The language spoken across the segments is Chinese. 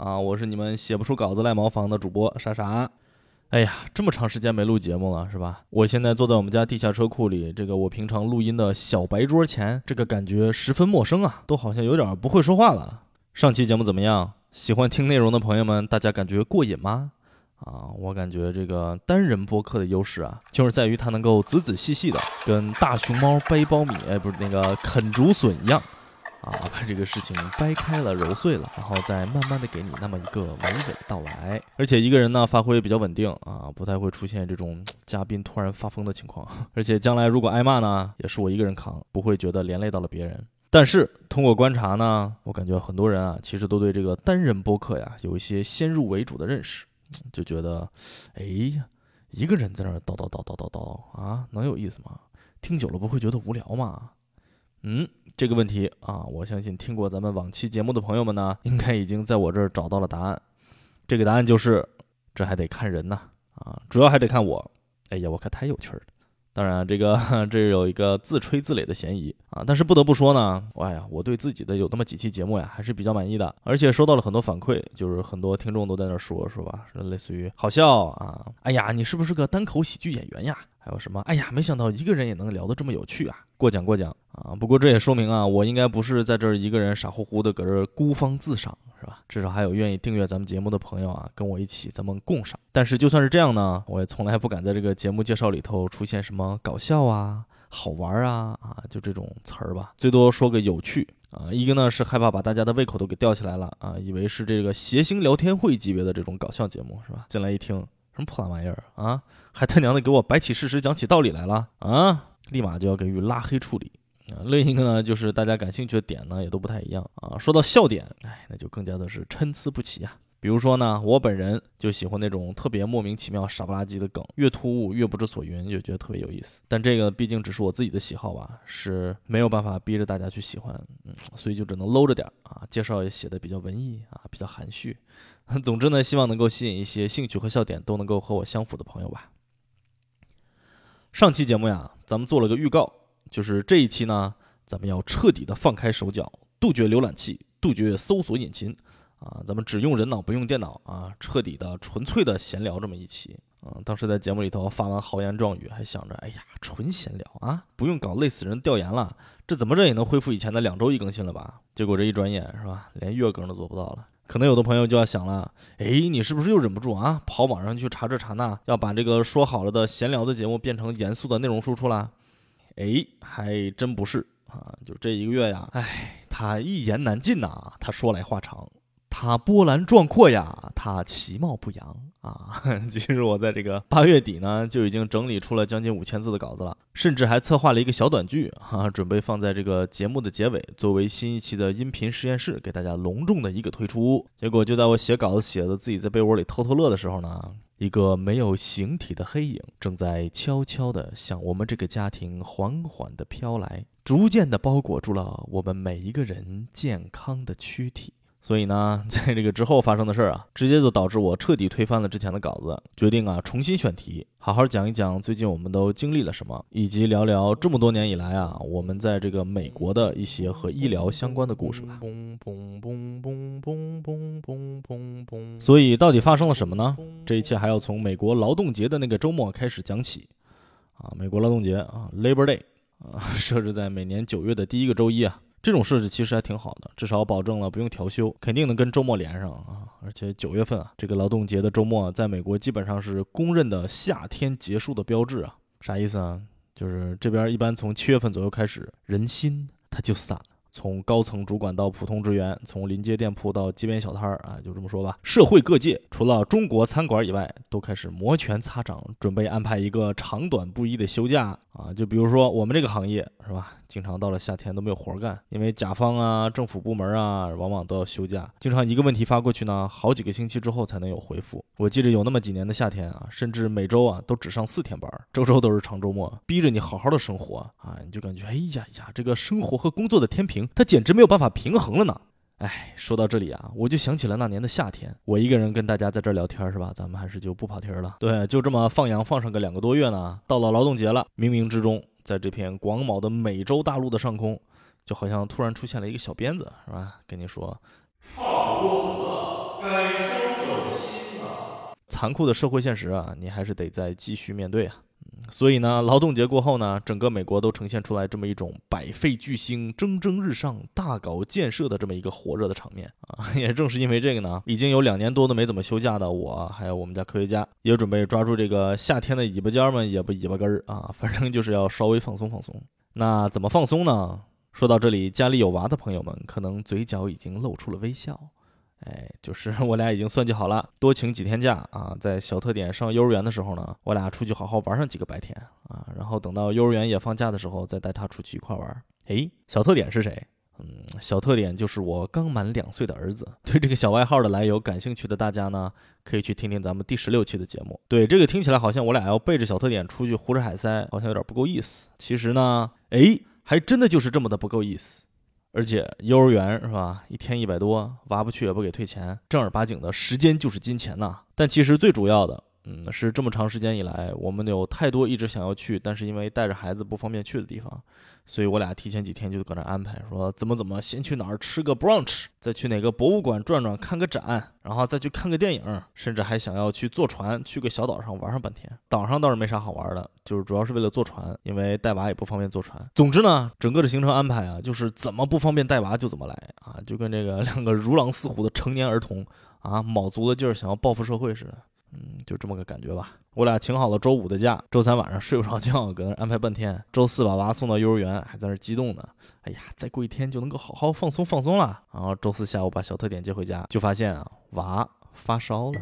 啊，我是你们写不出稿子赖茅房的主播莎莎。哎呀，这么长时间没录节目了，是吧？我现在坐在我们家地下车库里，这个我平常录音的小白桌前，这个感觉十分陌生啊，都好像有点不会说话了。上期节目怎么样？喜欢听内容的朋友们，大家感觉过瘾吗？啊，我感觉这个单人播客的优势啊，就是在于它能够仔仔细细的跟大熊猫掰苞米，哎，不是那个啃竹笋一样。啊，把这个事情掰开了揉碎了，然后再慢慢的给你那么一个娓娓道来。而且一个人呢，发挥比较稳定啊，不太会出现这种嘉宾突然发疯的情况。而且将来如果挨骂呢，也是我一个人扛，不会觉得连累到了别人。但是通过观察呢，我感觉很多人啊，其实都对这个单人播客呀有一些先入为主的认识，就觉得，哎呀，一个人在那儿叨叨叨叨叨叨啊，能有意思吗？听久了不会觉得无聊吗？嗯，这个问题啊，我相信听过咱们往期节目的朋友们呢，应该已经在我这儿找到了答案。这个答案就是，这还得看人呢啊，主要还得看我。哎呀，我可太有趣了。当然，这个 这有一个自吹自擂的嫌疑啊。但是不得不说呢，哎呀，我对自己的有那么几期节目呀，还是比较满意的，而且收到了很多反馈，就是很多听众都在那说，是吧，类似于好笑啊，哎呀，你是不是个单口喜剧演员呀？还有什么？哎呀，没想到一个人也能聊得这么有趣啊！过奖过奖啊！不过这也说明啊，我应该不是在这儿一个人傻乎乎的搁这儿孤芳自赏，是吧？至少还有愿意订阅咱们节目的朋友啊，跟我一起咱们共赏。但是就算是这样呢，我也从来不敢在这个节目介绍里头出现什么搞笑啊、好玩啊啊，就这种词儿吧。最多说个有趣啊。一个呢是害怕把大家的胃口都给吊起来了啊，以为是这个谐星聊天会级别的这种搞笑节目，是吧？进来一听。什么破烂玩意儿啊！还他娘的给我摆起事实、讲起道理来了啊！立马就要给予拉黑处理啊！另一个呢，就是大家感兴趣的点呢，也都不太一样啊。说到笑点，哎，那就更加的是参差不齐啊。比如说呢，我本人就喜欢那种特别莫名其妙、傻不拉几的梗，越突兀越不知所云，就觉得特别有意思。但这个毕竟只是我自己的喜好吧，是没有办法逼着大家去喜欢，嗯，所以就只能搂着点啊。介绍也写的比较文艺啊，比较含蓄。总之呢，希望能够吸引一些兴趣和笑点都能够和我相符的朋友吧。上期节目呀，咱们做了个预告，就是这一期呢，咱们要彻底的放开手脚，杜绝浏览器，杜绝搜索引擎，啊，咱们只用人脑不用电脑啊，彻底的纯粹的闲聊这么一期。嗯，当时在节目里头发完豪言壮语，还想着，哎呀，纯闲聊啊，不用搞累死人调研了，这怎么着也能恢复以前的两周一更新了吧？结果这一转眼是吧，连月更都做不到了。可能有的朋友就要想了，哎，你是不是又忍不住啊，跑网上去查这查那，要把这个说好了的闲聊的节目变成严肃的内容输出啦？哎，还真不是啊，就这一个月呀，哎，他一言难尽呐，他说来话长。他波澜壮阔呀，他其貌不扬啊。其实我在这个八月底呢，就已经整理出了将近五千字的稿子了，甚至还策划了一个小短剧啊，准备放在这个节目的结尾，作为新一期的音频实验室给大家隆重的一个推出。结果就在我写稿子写的自己在被窝里偷偷乐的时候呢，一个没有形体的黑影正在悄悄地向我们这个家庭缓缓地飘来，逐渐地包裹住了我们每一个人健康的躯体。所以呢，在这个之后发生的事儿啊，直接就导致我彻底推翻了之前的稿子，决定啊重新选题，好好讲一讲最近我们都经历了什么，以及聊聊这么多年以来啊，我们在这个美国的一些和医疗相关的故事吧。所以到底发生了什么呢？这一切还要从美国劳动节的那个周末开始讲起。啊，美国劳动节啊，Labor Day，啊，设置在每年九月的第一个周一啊。这种设置其实还挺好的，至少保证了不用调休，肯定能跟周末连上啊！而且九月份啊，这个劳动节的周末，在美国基本上是公认的夏天结束的标志啊。啥意思啊？就是这边一般从七月份左右开始，人心它就散了从高层主管到普通职员，从临街店铺到街边小摊儿啊，就这么说吧。社会各界除了中国餐馆以外，都开始摩拳擦掌，准备安排一个长短不一的休假啊。就比如说我们这个行业是吧，经常到了夏天都没有活干，因为甲方啊、政府部门啊，往往都要休假，经常一个问题发过去呢，好几个星期之后才能有回复。我记得有那么几年的夏天啊，甚至每周啊都只上四天班，周周都是长周末，逼着你好好的生活啊，你就感觉哎呀呀，这个生活和工作的天平。他简直没有办法平衡了呢。哎，说到这里啊，我就想起了那年的夏天，我一个人跟大家在这聊天是吧？咱们还是就不跑题了。对，就这么放羊放上个两个多月呢，到了劳动节了，冥冥之中，在这片广袤的美洲大陆的上空，就好像突然出现了一个小鞭子，是吧？跟你说，差不多了，该收手心了。残酷的社会现实啊，你还是得再继续面对啊。所以呢，劳动节过后呢，整个美国都呈现出来这么一种百废俱兴、蒸蒸日上、大搞建设的这么一个火热的场面啊！也正是因为这个呢，已经有两年多都没怎么休假的我，还有我们家科学家，也准备抓住这个夏天的尾巴尖儿们，也不尾巴根儿啊，反正就是要稍微放松放松。那怎么放松呢？说到这里，家里有娃的朋友们可能嘴角已经露出了微笑。哎，就是 我俩已经算计好了，多请几天假啊，在小特点上幼儿园的时候呢，我俩出去好好玩上几个白天啊，然后等到幼儿园也放假的时候，再带他出去一块玩。哎，小特点是谁？嗯，小特点就是我刚满两岁的儿子。对这个小外号的来由感兴趣的大家呢，可以去听听咱们第十六期的节目。对，这个听起来好像我俩要背着小特点出去胡吃海塞，好像有点不够意思。其实呢，哎，还真的就是这么的不够意思。而且幼儿园是吧？一天一百多，娃不去也不给退钱，正儿八经的时间就是金钱呐。但其实最主要的。嗯，是这么长时间以来，我们有太多一直想要去，但是因为带着孩子不方便去的地方，所以我俩提前几天就搁那安排，说怎么怎么先去哪儿吃个 brunch，再去哪个博物馆转转看个展，然后再去看个电影，甚至还想要去坐船去个小岛上玩上半天。岛上倒是没啥好玩的，就是主要是为了坐船，因为带娃也不方便坐船。总之呢，整个的行程安排啊，就是怎么不方便带娃就怎么来啊，就跟这个两个如狼似虎的成年儿童啊，卯足了劲儿想要报复社会似的。嗯，就这么个感觉吧。我俩请好了周五的假，周三晚上睡不着觉，搁那安排半天。周四把娃送到幼儿园，还在那激动呢。哎呀，再过一天就能够好好放松放松了。然后周四下午把小特点接回家，就发现啊，娃发烧了。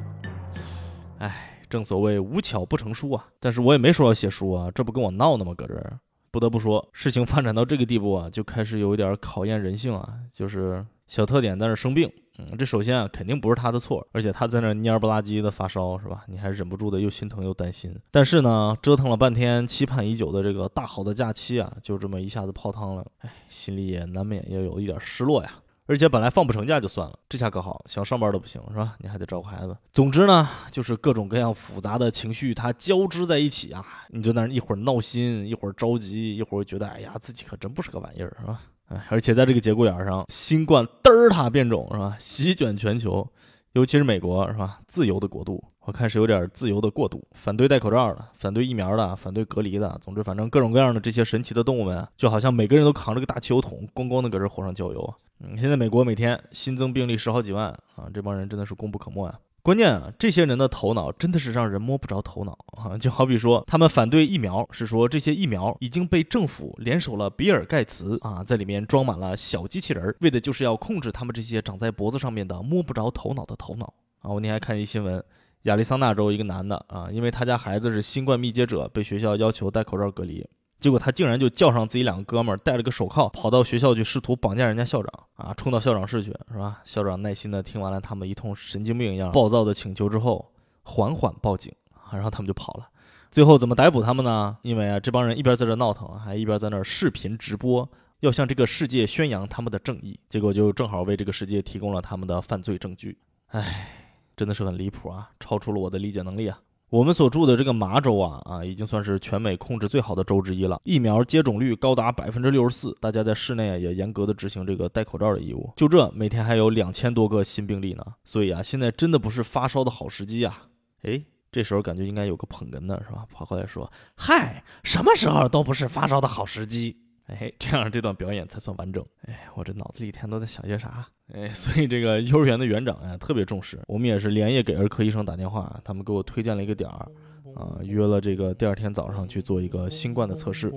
哎，正所谓无巧不成书啊。但是我也没说要写书啊，这不跟我闹呢吗？搁这儿，不得不说，事情 发展到这个地步啊，就开始有一点考验人性啊。就是小特点在那生病。嗯，这首先啊，肯定不是他的错，而且他在那蔫不拉几的发烧，是吧？你还忍不住的又心疼又担心。但是呢，折腾了半天，期盼已久的这个大好的假期啊，就这么一下子泡汤了。哎，心里也难免要有一点失落呀。而且本来放不成假就算了，这下可好，想上班都不行，是吧？你还得照顾孩子。总之呢，就是各种各样复杂的情绪它交织在一起啊，你就那一会儿闹心，一会儿着急，一会儿觉得哎呀，自己可真不是个玩意儿，是吧？哎，而且在这个节骨眼上，新冠德尔塔变种是吧，席卷全球，尤其是美国是吧，自由的国度，我看是有点自由的过度，反对戴口罩的，反对疫苗的，反对隔离的，总之反正各种各样的这些神奇的动物们，就好像每个人都扛着个大汽油桶，咣咣的搁这火上浇油。嗯，现在美国每天新增病例十好几万啊，这帮人真的是功不可没啊。关键啊，这些人的头脑真的是让人摸不着头脑啊！就好比说，他们反对疫苗，是说这些疫苗已经被政府联手了比尔盖茨啊，在里面装满了小机器人，为的就是要控制他们这些长在脖子上面的摸不着头脑的头脑啊！我那天还看一新闻，亚利桑那州一个男的啊，因为他家孩子是新冠密接者，被学校要求戴口罩隔离。结果他竟然就叫上自己两个哥们儿，戴了个手铐，跑到学校去，试图绑架人家校长啊，冲到校长室去，是吧？校长耐心的听完了他们一通神经病一样暴躁的请求之后，缓缓报警，然后他们就跑了。最后怎么逮捕他们呢？因为啊，这帮人一边在这闹腾，还一边在那视频直播，要向这个世界宣扬他们的正义。结果就正好为这个世界提供了他们的犯罪证据。唉，真的是很离谱啊，超出了我的理解能力啊。我们所住的这个麻州啊啊，已经算是全美控制最好的州之一了，疫苗接种率高达百分之六十四，大家在室内也严格的执行这个戴口罩的义务。就这，每天还有两千多个新病例呢，所以啊，现在真的不是发烧的好时机啊！哎，这时候感觉应该有个捧哏的是吧？跑过来说：“嗨，什么时候都不是发烧的好时机。”哎，这样这段表演才算完整。哎，我这脑子里一天都在想些啥？哎，所以这个幼儿园的园长呀特别重视，我们也是连夜给儿科医生打电话，他们给我推荐了一个点儿，啊，约了这个第二天早上去做一个新冠的测试。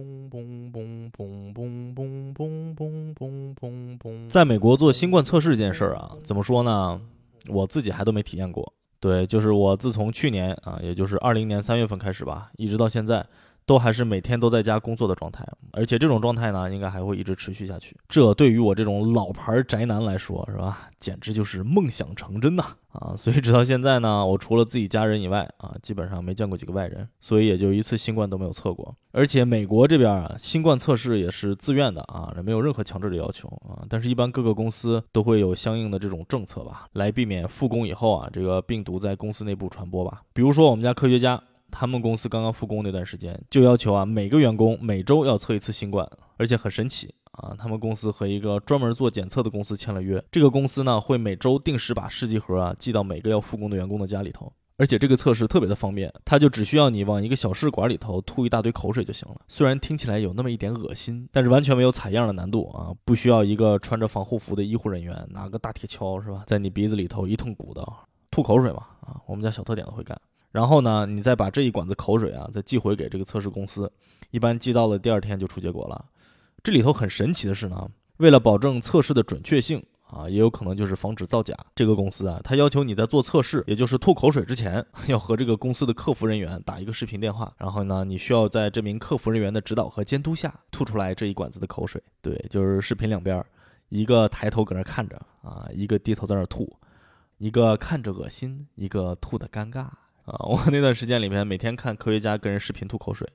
在美国做新冠测试这件事儿啊，怎么说呢？我自己还都没体验过。对，就是我自从去年啊，也就是二零年三月份开始吧，一直到现在。都还是每天都在家工作的状态，而且这种状态呢，应该还会一直持续下去。这对于我这种老牌宅男来说，是吧？简直就是梦想成真呐！啊，所以直到现在呢，我除了自己家人以外啊，基本上没见过几个外人，所以也就一次新冠都没有测过。而且美国这边啊，新冠测试也是自愿的啊，没有任何强制的要求啊。但是，一般各个公司都会有相应的这种政策吧，来避免复工以后啊，这个病毒在公司内部传播吧。比如说，我们家科学家。他们公司刚刚复工那段时间，就要求啊每个员工每周要测一次新冠，而且很神奇啊，他们公司和一个专门做检测的公司签了约，这个公司呢会每周定时把试剂盒啊寄到每个要复工的员工的家里头，而且这个测试特别的方便，他就只需要你往一个小试管里头吐一大堆口水就行了。虽然听起来有那么一点恶心，但是完全没有采样的难度啊，不需要一个穿着防护服的医护人员拿个大铁锹是吧，在你鼻子里头一通鼓捣吐口水嘛啊，我们家小特点都会干。然后呢，你再把这一管子口水啊，再寄回给这个测试公司，一般寄到了第二天就出结果了。这里头很神奇的是呢，为了保证测试的准确性啊，也有可能就是防止造假，这个公司啊，他要求你在做测试，也就是吐口水之前，要和这个公司的客服人员打一个视频电话，然后呢，你需要在这名客服人员的指导和监督下吐出来这一管子的口水。对，就是视频两边，一个抬头搁那看着啊，一个低头在那吐，一个看着恶心，一个吐的尴尬。啊，我那段时间里面每天看科学家跟人视频吐口水，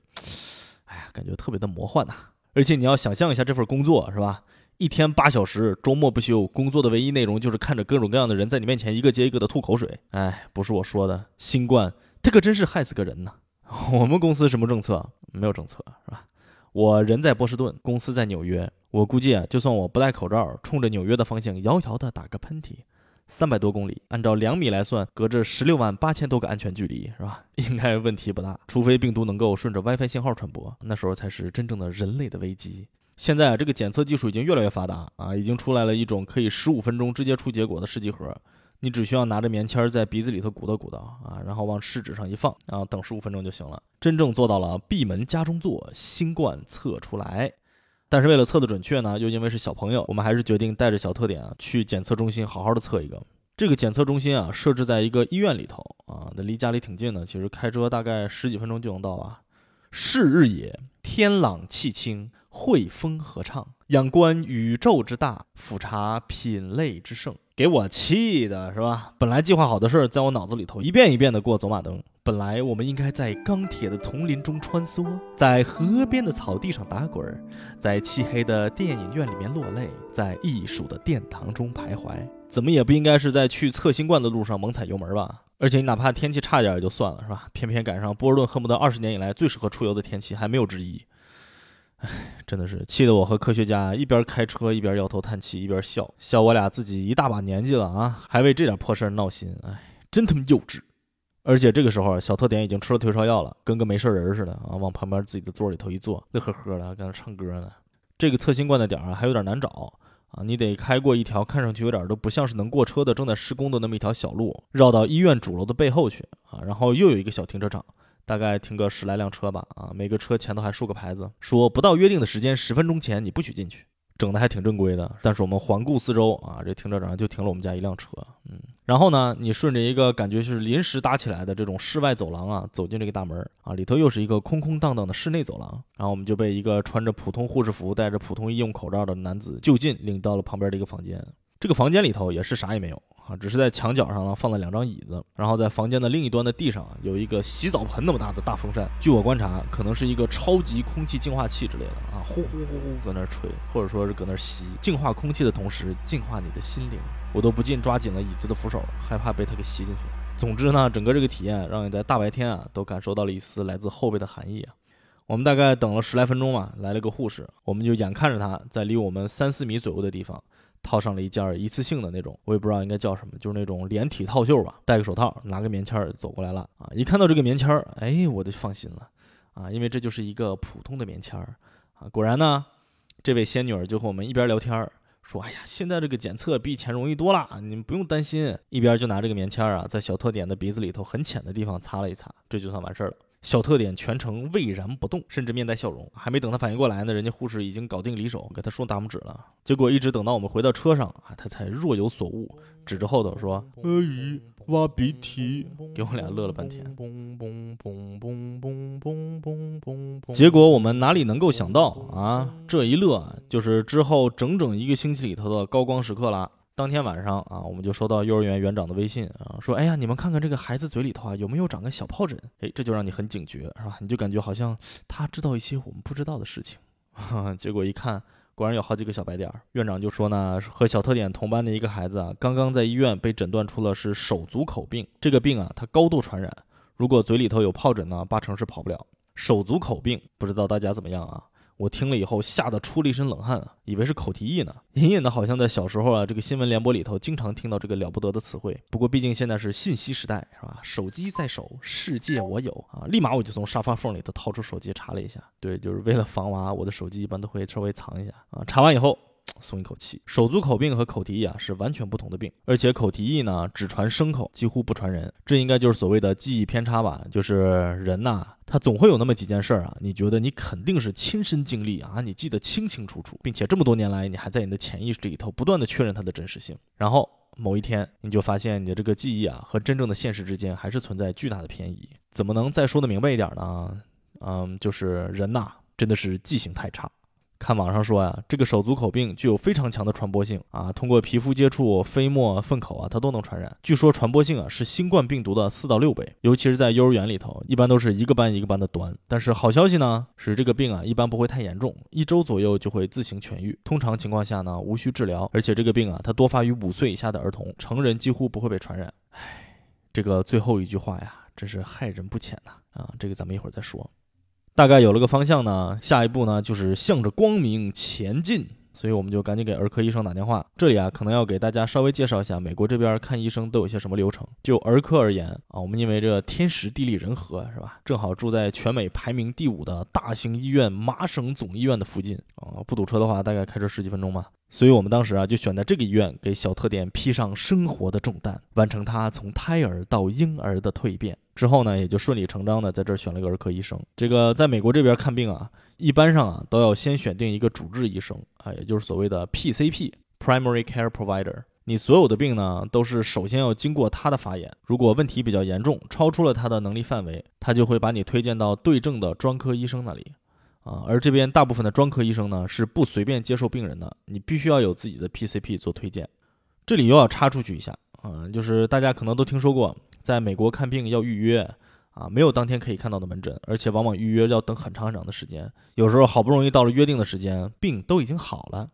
哎呀，感觉特别的魔幻呐！而且你要想象一下这份工作是吧？一天八小时，周末不休，工作的唯一内容就是看着各种各样的人在你面前一个接一个的吐口水。哎，不是我说的，新冠它可真是害死个人呐！我们公司什么政策？没有政策是吧？我人在波士顿，公司在纽约，我估计啊，就算我不戴口罩，冲着纽约的方向遥遥的打个喷嚏。三百多公里，按照两米来算，隔着十六万八千多个安全距离，是吧？应该问题不大，除非病毒能够顺着 WiFi 信号传播，那时候才是真正的人类的危机。现在啊，这个检测技术已经越来越发达啊，已经出来了一种可以十五分钟直接出结果的试剂盒，你只需要拿着棉签在鼻子里头鼓捣鼓捣啊，然后往试纸上一放，然后等十五分钟就行了，真正做到了闭门家中坐，新冠测出来。但是为了测的准确呢，又因为是小朋友，我们还是决定带着小特点啊去检测中心好好的测一个。这个检测中心啊设置在一个医院里头啊，那离家里挺近的，其实开车大概十几分钟就能到啊。是日也，天朗气清，惠风和畅，仰观宇宙之大，俯察品类之盛，给我气的是吧？本来计划好的事儿，在我脑子里头一遍一遍的过走马灯。本来我们应该在钢铁的丛林中穿梭，在河边的草地上打滚，在漆黑的电影院里面落泪，在艺术的殿堂中徘徊。怎么也不应该是在去测新冠的路上猛踩油门吧？而且你哪怕天气差点也就算了，是吧？偏偏赶上波尔顿恨不得二十年以来最适合出游的天气，还没有之一。唉，真的是气得我和科学家一边开车一边摇头叹气，一边笑笑我俩自己一大把年纪了啊，还为这点破事儿闹心。唉，真他妈幼稚。而且这个时候，小特点已经吃了退烧药了，跟个没事人似的啊，往旁边自己的座里头一坐，乐呵呵的，跟那唱歌呢。这个测新冠的点儿啊，还有点难找啊，你得开过一条看上去有点都不像是能过车的正在施工的那么一条小路，绕到医院主楼的背后去啊，然后又有一个小停车场，大概停个十来辆车吧啊，每个车前头还竖个牌子，说不到约定的时间十分钟前你不许进去。整的还挺正规的，但是我们环顾四周啊，这停车场就停了我们家一辆车，嗯，然后呢，你顺着一个感觉是临时搭起来的这种室外走廊啊，走进这个大门啊，里头又是一个空空荡荡的室内走廊，然后我们就被一个穿着普通护士服、戴着普通医用口罩的男子就近领到了旁边的一个房间，这个房间里头也是啥也没有。啊，只是在墙角上呢放了两张椅子，然后在房间的另一端的地上有一个洗澡盆那么大的大风扇。据我观察，可能是一个超级空气净化器之类的啊，呼呼呼呼搁那吹，或者说是搁那吸，净化空气的同时净化你的心灵。我都不禁抓紧了椅子的扶手，害怕被它给吸进去。总之呢，整个这个体验让你在大白天啊都感受到了一丝来自后背的寒意啊。我们大概等了十来分钟吧，来了个护士，我们就眼看着他在离我们三四米左右的地方。套上了一件一次性的那种，我也不知道应该叫什么，就是那种连体套袖吧。戴个手套，拿个棉签儿走过来了啊！一看到这个棉签儿，哎，我就放心了啊，因为这就是一个普通的棉签儿啊。果然呢，这位仙女儿就和我们一边聊天儿说：“哎呀，现在这个检测比以前容易多了，你们不用担心。”一边就拿这个棉签儿啊，在小特点的鼻子里头很浅的地方擦了一擦，这就算完事儿了。小特点全程巍然不动，甚至面带笑容。还没等他反应过来呢，人家护士已经搞定离手，给他竖大拇指了。结果一直等到我们回到车上啊，他才若有所悟，指着后头说：“阿姨，挖鼻涕。”给我俩乐了半天。结果我们哪里能够想到啊，这一乐就是之后整整一个星期里头的高光时刻了。当天晚上啊，我们就收到幼儿园园长的微信啊，说：“哎呀，你们看看这个孩子嘴里头啊，有没有长个小疱疹？”哎，这就让你很警觉，是吧？你就感觉好像他知道一些我们不知道的事情。结果一看，果然有好几个小白点儿。院长就说呢，和小特点同班的一个孩子啊，刚刚在医院被诊断出了是手足口病。这个病啊，它高度传染，如果嘴里头有疱疹呢，八成是跑不了。手足口病，不知道大家怎么样啊？我听了以后，吓得出了一身冷汗啊，以为是口蹄疫呢。隐隐的，好像在小时候啊，这个新闻联播里头经常听到这个了不得的词汇。不过，毕竟现在是信息时代，是吧？手机在手，世界我有啊！立马我就从沙发缝里头掏出手机查了一下，对，就是为了防娃，我的手机一般都会稍微藏一下啊。查完以后。松一口气，手足口病和口蹄疫啊是完全不同的病，而且口蹄疫呢只传牲口，几乎不传人，这应该就是所谓的记忆偏差吧？就是人呐，他总会有那么几件事儿啊，你觉得你肯定是亲身经历啊，你记得清清楚楚，并且这么多年来你还在你的潜意识里头不断的确认它的真实性，然后某一天你就发现你的这个记忆啊和真正的现实之间还是存在巨大的偏移，怎么能再说的明白一点呢？嗯，就是人呐，真的是记性太差。看网上说呀，这个手足口病具有非常强的传播性啊，通过皮肤接触、飞沫、粪口啊，它都能传染。据说传播性啊是新冠病毒的四到六倍，尤其是在幼儿园里头，一般都是一个班一个班的端。但是好消息呢，是这个病啊一般不会太严重，一周左右就会自行痊愈。通常情况下呢，无需治疗，而且这个病啊它多发于五岁以下的儿童，成人几乎不会被传染。唉，这个最后一句话呀，真是害人不浅呐啊！这个咱们一会儿再说。大概有了个方向呢，下一步呢就是向着光明前进，所以我们就赶紧给儿科医生打电话。这里啊，可能要给大家稍微介绍一下美国这边看医生都有些什么流程。就儿科而言啊，我们因为这天时地利人和是吧，正好住在全美排名第五的大型医院麻省总医院的附近啊，不堵车的话，大概开车十几分钟吧。所以我们当时啊，就选在这个医院给小特点披上生活的重担，完成他从胎儿到婴儿的蜕变。之后呢，也就顺理成章的在这儿选了一个儿科医生。这个在美国这边看病啊，一般上啊都要先选定一个主治医生啊，也就是所谓的 PCP（Primary Care Provider）。你所有的病呢，都是首先要经过他的法眼。如果问题比较严重，超出了他的能力范围，他就会把你推荐到对症的专科医生那里啊。而这边大部分的专科医生呢，是不随便接受病人的，你必须要有自己的 PCP 做推荐。这里又要插出去一下啊，就是大家可能都听说过。在美国看病要预约啊，没有当天可以看到的门诊，而且往往预约要等很长很长的时间。有时候好不容易到了约定的时间，病都已经好了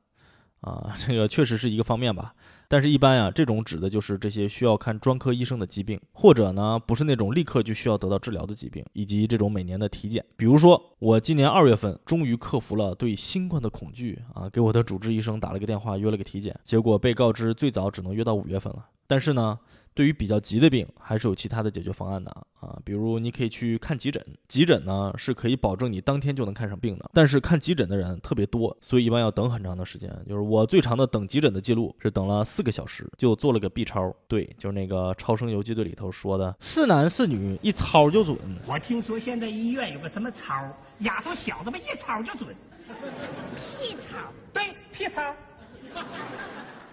啊，这个确实是一个方面吧。但是，一般呀，这种指的就是这些需要看专科医生的疾病，或者呢，不是那种立刻就需要得到治疗的疾病，以及这种每年的体检。比如说，我今年二月份终于克服了对新冠的恐惧啊，给我的主治医生打了个电话，约了个体检，结果被告知最早只能约到五月份了。但是呢。对于比较急的病，还是有其他的解决方案的啊，比如你可以去看急诊，急诊呢是可以保证你当天就能看上病的。但是看急诊的人特别多，所以一般要等很长的时间。就是我最长的等急诊的记录是等了四个小时，就做了个 B 超。对，就是那个《超声游击队》里头说的，是男是女一超就准。我听说现在医院有个什么超，丫头小子们一超就准。屁超？对，屁超。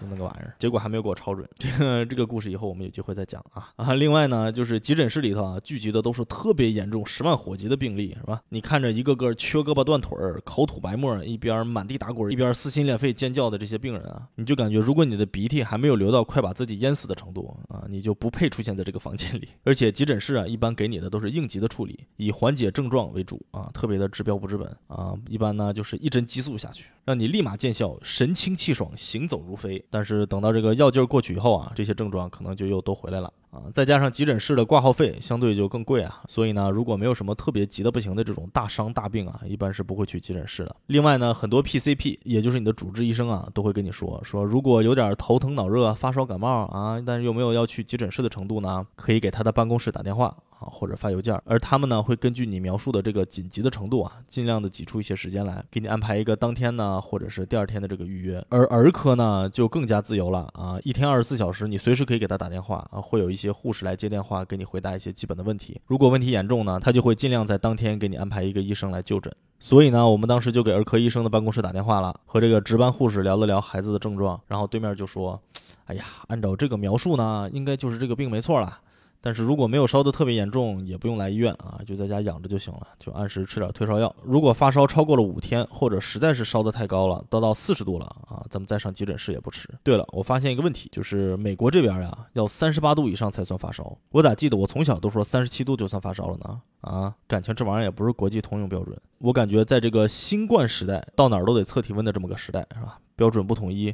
那个玩意儿，结果还没有给我超准。这 个这个故事以后我们有机会再讲啊啊！另外呢，就是急诊室里头啊聚集的都是特别严重、十万火急的病例，是吧？你看着一个个缺胳膊断腿儿、口吐白沫，一边满地打滚，一边撕心裂肺尖叫的这些病人啊，你就感觉如果你的鼻涕还没有流到快把自己淹死的程度啊，你就不配出现在这个房间里。而且急诊室啊，一般给你的都是应急的处理，以缓解症状为主啊，特别的治标不治本啊。一般呢就是一针激素下去，让你立马见效，神清气爽，行走如飞。但是等到这个药劲儿过去以后啊，这些症状可能就又都回来了啊。再加上急诊室的挂号费相对就更贵啊，所以呢，如果没有什么特别急的不行的这种大伤大病啊，一般是不会去急诊室的。另外呢，很多 PCP，也就是你的主治医生啊，都会跟你说说，如果有点头疼脑热、发烧感冒啊，但是又没有要去急诊室的程度呢，可以给他的办公室打电话。啊，或者发邮件，而他们呢会根据你描述的这个紧急的程度啊，尽量的挤出一些时间来，给你安排一个当天呢，或者是第二天的这个预约。而儿科呢就更加自由了啊，一天二十四小时，你随时可以给他打电话啊，会有一些护士来接电话，给你回答一些基本的问题。如果问题严重呢，他就会尽量在当天给你安排一个医生来就诊。所以呢，我们当时就给儿科医生的办公室打电话了，和这个值班护士聊了聊孩子的症状，然后对面就说：“ 哎呀，按照这个描述呢，应该就是这个病没错了。”但是如果没有烧得特别严重，也不用来医院啊，就在家养着就行了，就按时吃点退烧药。如果发烧超过了五天，或者实在是烧得太高了，都到四十度了啊，咱们再上急诊室也不迟。对了，我发现一个问题，就是美国这边呀，要三十八度以上才算发烧。我咋记得我从小都说三十七度就算发烧了呢？啊，感情这玩意儿也不是国际通用标准。我感觉在这个新冠时代，到哪儿都得测体温的这么个时代，是吧？标准不统一，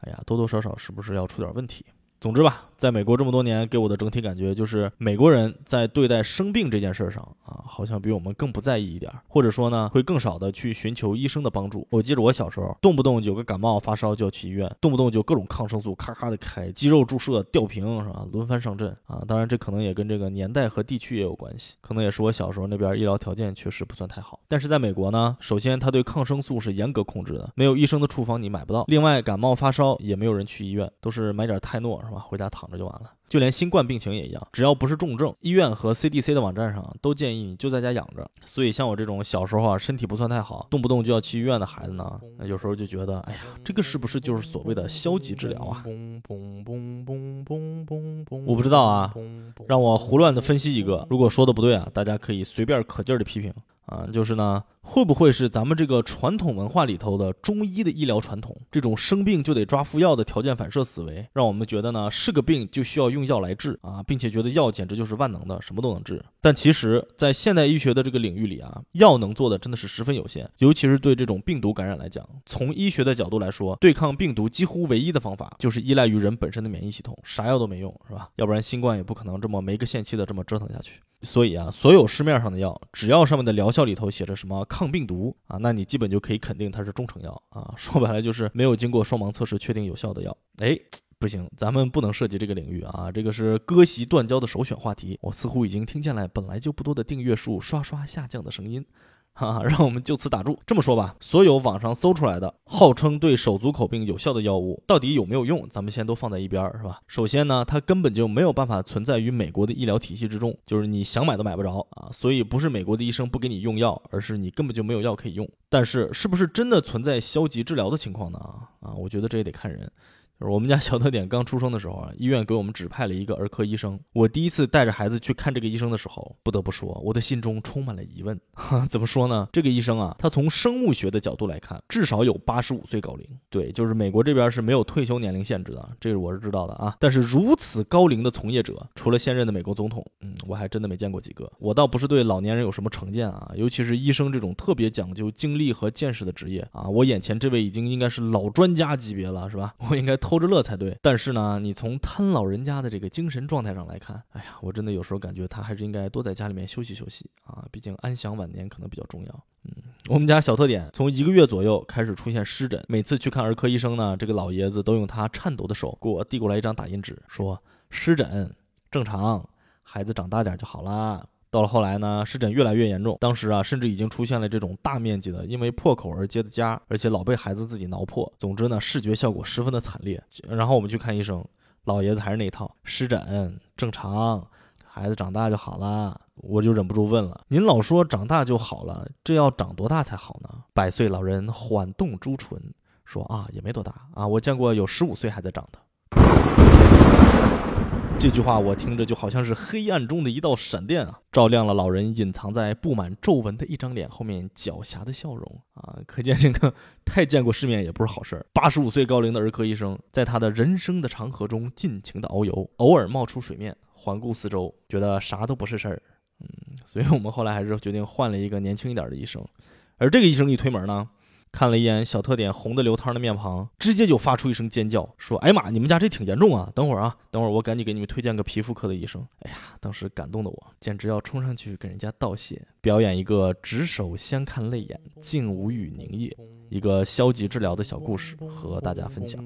哎呀，多多少少是不是要出点问题？总之吧，在美国这么多年，给我的整体感觉就是美国人在对待生病这件事上啊，好像比我们更不在意一点，或者说呢，会更少的去寻求医生的帮助。我记得我小时候，动不动有个感冒发烧就要去医院，动不动就各种抗生素咔咔的开，肌肉注射、吊瓶是吧，轮番上阵啊。当然，这可能也跟这个年代和地区也有关系，可能也是我小时候那边医疗条件确实不算太好。但是在美国呢，首先他对抗生素是严格控制的，没有医生的处方你买不到。另外，感冒发烧也没有人去医院，都是买点泰诺是吧，回家躺就完了。就连新冠病情也一样，只要不是重症，医院和 CDC 的网站上都建议你就在家养着。所以像我这种小时候啊身体不算太好，动不动就要去医院的孩子呢，有时候就觉得，哎呀，这个是不是就是所谓的消极治疗啊？我不知道啊，让我胡乱的分析一个，如果说的不对啊，大家可以随便可劲儿的批评啊。就是呢。会不会是咱们这个传统文化里头的中医的医疗传统，这种生病就得抓服药的条件反射思维，让我们觉得呢是个病就需要用药来治啊，并且觉得药简直就是万能的，什么都能治。但其实，在现代医学的这个领域里啊，药能做的真的是十分有限，尤其是对这种病毒感染来讲，从医学的角度来说，对抗病毒几乎唯一的方法就是依赖于人本身的免疫系统，啥药都没用，是吧？要不然新冠也不可能这么没个限期的这么折腾下去。所以啊，所有市面上的药，只要上面的疗效里头写着什么抗病毒啊，那你基本就可以肯定它是中成药啊。说白了就是没有经过双盲测试确定有效的药。哎，不行，咱们不能涉及这个领域啊，这个是割席断交的首选话题。我似乎已经听见了本来就不多的订阅数刷刷下降的声音。哈哈，让我们就此打住。这么说吧，所有网上搜出来的号称对手足口病有效的药物，到底有没有用？咱们先都放在一边儿，是吧？首先呢，它根本就没有办法存在于美国的医疗体系之中，就是你想买都买不着啊。所以不是美国的医生不给你用药，而是你根本就没有药可以用。但是，是不是真的存在消极治疗的情况呢？啊，我觉得这也得看人。我们家小特点刚出生的时候啊，医院给我们指派了一个儿科医生。我第一次带着孩子去看这个医生的时候，不得不说，我的心中充满了疑问。哈怎么说呢？这个医生啊，他从生物学的角度来看，至少有八十五岁高龄。对，就是美国这边是没有退休年龄限制的，这个我是知道的啊。但是如此高龄的从业者，除了现任的美国总统，嗯，我还真的没见过几个。我倒不是对老年人有什么成见啊，尤其是医生这种特别讲究精力和见识的职业啊，我眼前这位已经应该是老专家级别了，是吧？我应该偷着乐才对。但是呢，你从瘫老人家的这个精神状态上来看，哎呀，我真的有时候感觉他还是应该多在家里面休息休息啊，毕竟安享晚年可能比较重要。嗯，我们家小特点从一个月左右开始出现湿疹，每次去看儿科医生呢，这个老爷子都用他颤抖的手给我递过来一张打印纸，说湿疹正常，孩子长大点就好了。到了后来呢，湿疹越来越严重，当时啊，甚至已经出现了这种大面积的因为破口而结的痂，而且老被孩子自己挠破。总之呢，视觉效果十分的惨烈。然后我们去看医生，老爷子还是那一套，湿疹正常，孩子长大就好了。我就忍不住问了：“您老说长大就好了，这要长多大才好呢？”百岁老人缓动朱唇，说：“啊，也没多大啊，我见过有十五岁还在长的。”这句话我听着就好像是黑暗中的一道闪电啊，照亮了老人隐藏在布满皱纹的一张脸后面狡黠的笑容啊！可见这个太见过世面也不是好事儿。八十五岁高龄的儿科医生，在他的人生的长河中尽情的遨游，偶尔冒出水面，环顾四周，觉得啥都不是事儿。嗯，所以我们后来还是决定换了一个年轻一点的医生。而这个医生一推门呢。看了一眼小特点红的流汤的面庞，直接就发出一声尖叫，说：“哎呀妈，你们家这挺严重啊！等会儿啊，等会儿我赶紧给你们推荐个皮肤科的医生。”哎呀，当时感动的我简直要冲上去跟人家道谢，表演一个执手相看泪眼，竟无语凝噎，一个消极治疗的小故事和大家分享。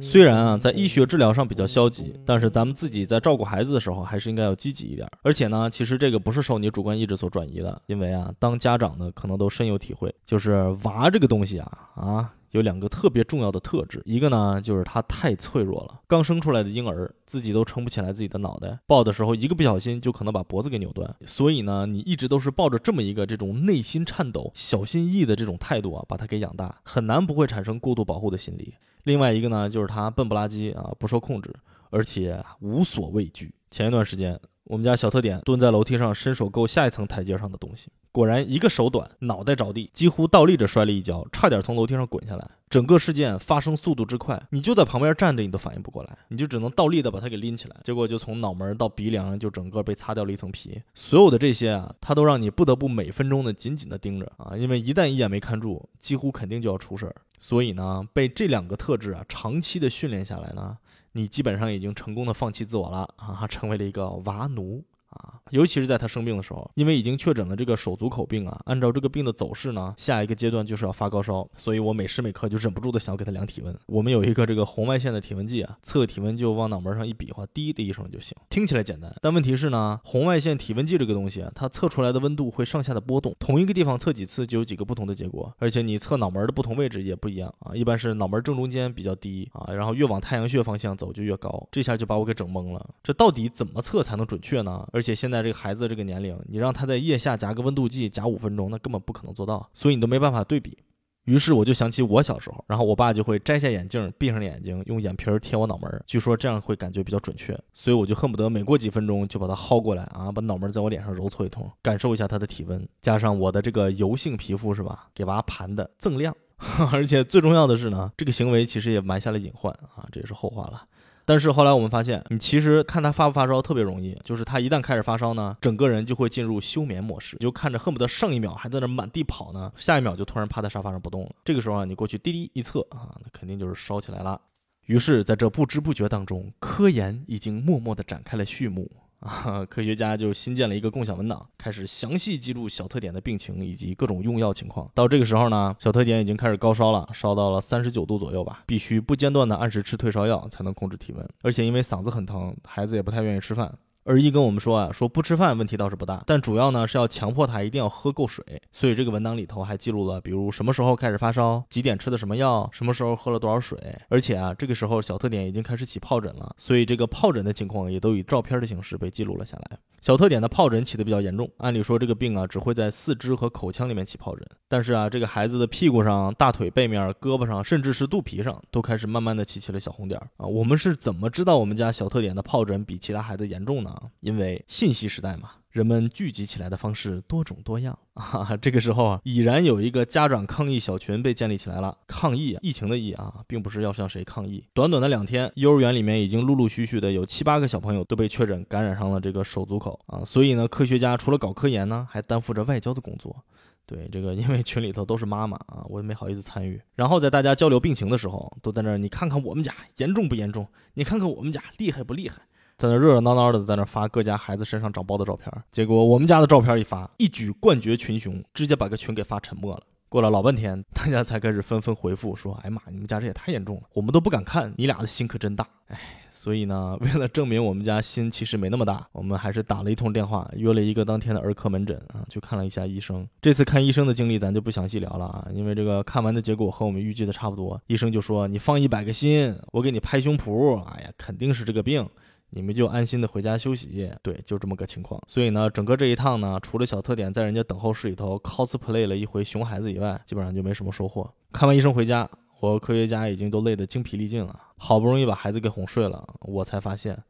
虽然啊，在医学治疗上比较消极，但是咱们自己在照顾孩子的时候，还是应该要积极一点。而且呢，其实这个不是受你主观意志所转移的，因为啊，当家长的可能都深有体会，就是娃这个东西啊啊。有两个特别重要的特质，一个呢就是他太脆弱了，刚生出来的婴儿自己都撑不起来自己的脑袋，抱的时候一个不小心就可能把脖子给扭断，所以呢你一直都是抱着这么一个这种内心颤抖、小心翼翼的这种态度啊，把他给养大，很难不会产生过度保护的心理。另外一个呢就是他笨不拉几啊，不受控制，而且无所畏惧。前一段时间。我们家小特点蹲在楼梯上，伸手够下一层台阶上的东西，果然一个手短，脑袋着地，几乎倒立着摔了一跤，差点从楼梯上滚下来。整个事件发生速度之快，你就在旁边站着，你都反应不过来，你就只能倒立的把他给拎起来，结果就从脑门到鼻梁就整个被擦掉了一层皮。所有的这些啊，他都让你不得不每分钟的紧紧的盯着啊，因为一旦一眼没看住，几乎肯定就要出事儿。所以呢，被这两个特质啊长期的训练下来呢。你基本上已经成功的放弃自我了啊，成为了一个娃奴。啊，尤其是在他生病的时候，因为已经确诊了这个手足口病啊，按照这个病的走势呢，下一个阶段就是要发高烧，所以我每时每刻就忍不住的想给他量体温。我们有一个这个红外线的体温计啊，测体温就往脑门上一比划，滴的一声就行。听起来简单，但问题是呢，红外线体温计这个东西啊，它测出来的温度会上下的波动，同一个地方测几次就有几个不同的结果，而且你测脑门的不同位置也不一样啊，一般是脑门正中间比较低啊，然后越往太阳穴方向走就越高，这下就把我给整懵了，这到底怎么测才能准确呢？而且现在在这个孩子这个年龄，你让他在腋下夹个温度计夹五分钟，那根本不可能做到，所以你都没办法对比。于是我就想起我小时候，然后我爸就会摘下眼镜，闭上眼睛，用眼皮贴我脑门，据说这样会感觉比较准确。所以我就恨不得每过几分钟就把它薅过来啊，把脑门在我脸上揉搓一通，感受一下他的体温，加上我的这个油性皮肤是吧，给娃盘的锃亮。而且最重要的是呢，这个行为其实也埋下了隐患啊，这也是后话了。但是后来我们发现，你其实看他发不发烧特别容易，就是他一旦开始发烧呢，整个人就会进入休眠模式，就看着恨不得上一秒还在那满地跑呢，下一秒就突然趴在沙发上不动了。这个时候啊，你过去滴滴一测啊，那肯定就是烧起来了。于是，在这不知不觉当中，科研已经默默地展开了序幕。啊，科学家就新建了一个共享文档，开始详细记录小特点的病情以及各种用药情况。到这个时候呢，小特点已经开始高烧了，烧到了三十九度左右吧，必须不间断的按时吃退烧药才能控制体温。而且因为嗓子很疼，孩子也不太愿意吃饭。而一跟我们说啊，说不吃饭问题倒是不大，但主要呢是要强迫他一定要喝够水。所以这个文档里头还记录了，比如什么时候开始发烧，几点吃的什么药，什么时候喝了多少水。而且啊，这个时候小特点已经开始起疱疹了，所以这个疱疹的情况也都以照片的形式被记录了下来。小特点的疱疹起的比较严重，按理说这个病啊只会在四肢和口腔里面起疱疹，但是啊这个孩子的屁股上、大腿背面、胳膊上，甚至是肚皮上都开始慢慢的起起了小红点儿啊。我们是怎么知道我们家小特点的疱疹比其他孩子严重呢？因为信息时代嘛。人们聚集起来的方式多种多样 啊！这个时候啊，已然有一个家长抗议小群被建立起来了。抗议，疫情的疫啊，并不是要向谁抗议。短短的两天，幼儿园里面已经陆陆续续的有七八个小朋友都被确诊感染上了这个手足口啊！所以呢，科学家除了搞科研呢，还担负着外交的工作。对这个，因为群里头都是妈妈啊，我也没好意思参与。然后在大家交流病情的时候，都在那儿，你看看我们家严重不严重？你看看我们家厉害不厉害？在那热热闹闹的，在那发各家孩子身上长包的照片，结果我们家的照片一发，一举冠绝群雄，直接把个群给发沉默了。过了老半天，大家才开始纷纷回复说：“哎妈，你们家这也太严重了，我们都不敢看，你俩的心可真大。”哎，所以呢，为了证明我们家心其实没那么大，我们还是打了一通电话，约了一个当天的儿科门诊啊，去看了一下医生。这次看医生的经历咱就不详细聊了啊，因为这个看完的结果和我们预计的差不多。医生就说：“你放一百个心，我给你拍胸脯，哎呀，肯定是这个病。”你们就安心的回家休息，对，就这么个情况。所以呢，整个这一趟呢，除了小特点在人家等候室里头 cosplay 了一回熊孩子以外，基本上就没什么收获。看完医生回家，我和科学家已经都累得精疲力尽了，好不容易把孩子给哄睡了，我才发现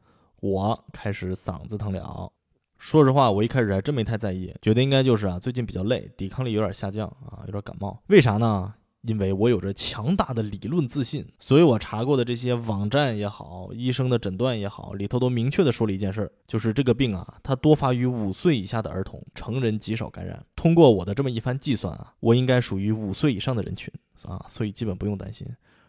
我开始嗓子疼了。说实话，我一开始还真没太在意，觉得应该就是啊，最近比较累，抵抗力有点下降啊，有点感冒。为啥呢？因为我有着强大的理论自信，所以我查过的这些网站也好，医生的诊断也好，里头都明确的说了一件事儿，就是这个病啊，它多发于五岁以下的儿童，成人极少感染。通过我的这么一番计算啊，我应该属于五岁以上的人群啊，所以基本不用担心。